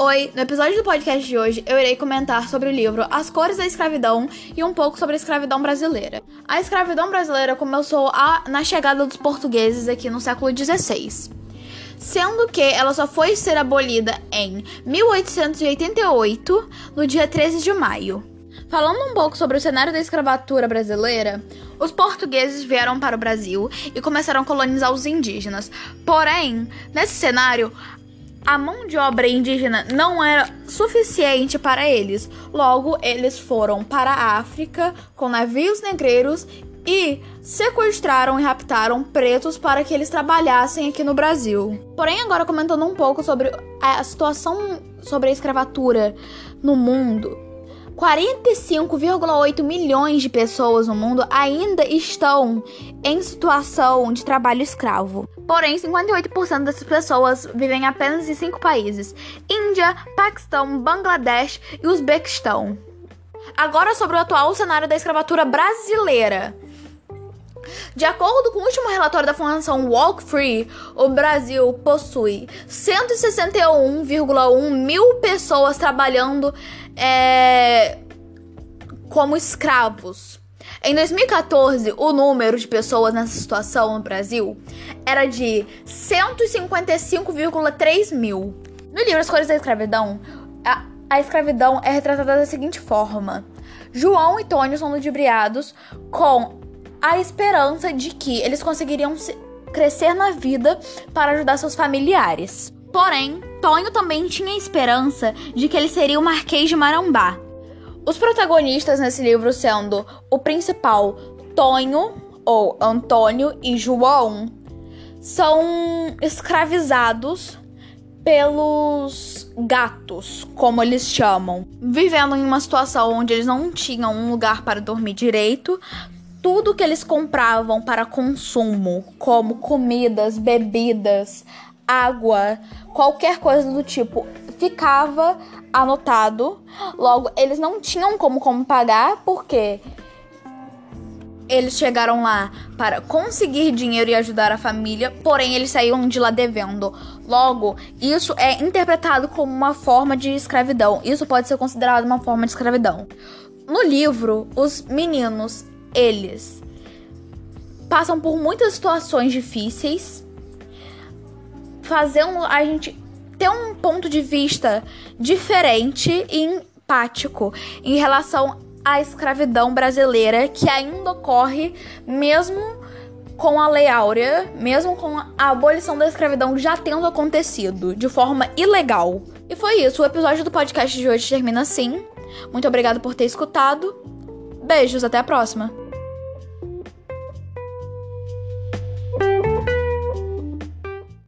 Oi, no episódio do podcast de hoje eu irei comentar sobre o livro As Cores da Escravidão e um pouco sobre a escravidão brasileira. A escravidão brasileira começou a, na chegada dos portugueses aqui no século XVI, sendo que ela só foi ser abolida em 1888, no dia 13 de maio. Falando um pouco sobre o cenário da escravatura brasileira, os portugueses vieram para o Brasil e começaram a colonizar os indígenas. Porém, nesse cenário, a mão de obra indígena não era suficiente para eles. Logo, eles foram para a África com navios negreiros e sequestraram e raptaram pretos para que eles trabalhassem aqui no Brasil. Porém, agora comentando um pouco sobre a situação sobre a escravatura no mundo, 45,8 milhões de pessoas no mundo ainda estão em situação de trabalho escravo. Porém, 58% dessas pessoas vivem apenas em cinco países: Índia, Paquistão, Bangladesh e Uzbequistão. Agora sobre o atual cenário da escravatura brasileira. De acordo com o último relatório da Fundação Walk Free, o Brasil possui 161,1 mil pessoas trabalhando é, como escravos. Em 2014, o número de pessoas nessa situação no Brasil era de 155,3 mil. No livro As Cores da Escravidão, a, a escravidão é retratada da seguinte forma: João e Tônio são ludibriados com a esperança de que eles conseguiriam crescer na vida para ajudar seus familiares. Porém, Tonho também tinha esperança de que ele seria o Marquês de Marambá. Os protagonistas nesse livro sendo o principal Tonho, ou Antônio, e João, são escravizados pelos gatos, como eles chamam, vivendo em uma situação onde eles não tinham um lugar para dormir direito. Tudo que eles compravam para consumo, como comidas, bebidas, água, qualquer coisa do tipo, ficava anotado. Logo, eles não tinham como, como pagar, porque eles chegaram lá para conseguir dinheiro e ajudar a família, porém eles saíram de lá devendo. Logo, isso é interpretado como uma forma de escravidão. Isso pode ser considerado uma forma de escravidão. No livro, os meninos, eles passam por muitas situações difíceis fazendo a gente ter um ponto de vista diferente e empático em relação à escravidão brasileira que ainda ocorre mesmo com a Lei Áurea, mesmo com a abolição da escravidão já tendo acontecido de forma ilegal. E foi isso, o episódio do podcast de hoje termina assim. Muito obrigado por ter escutado. Beijos, até a próxima.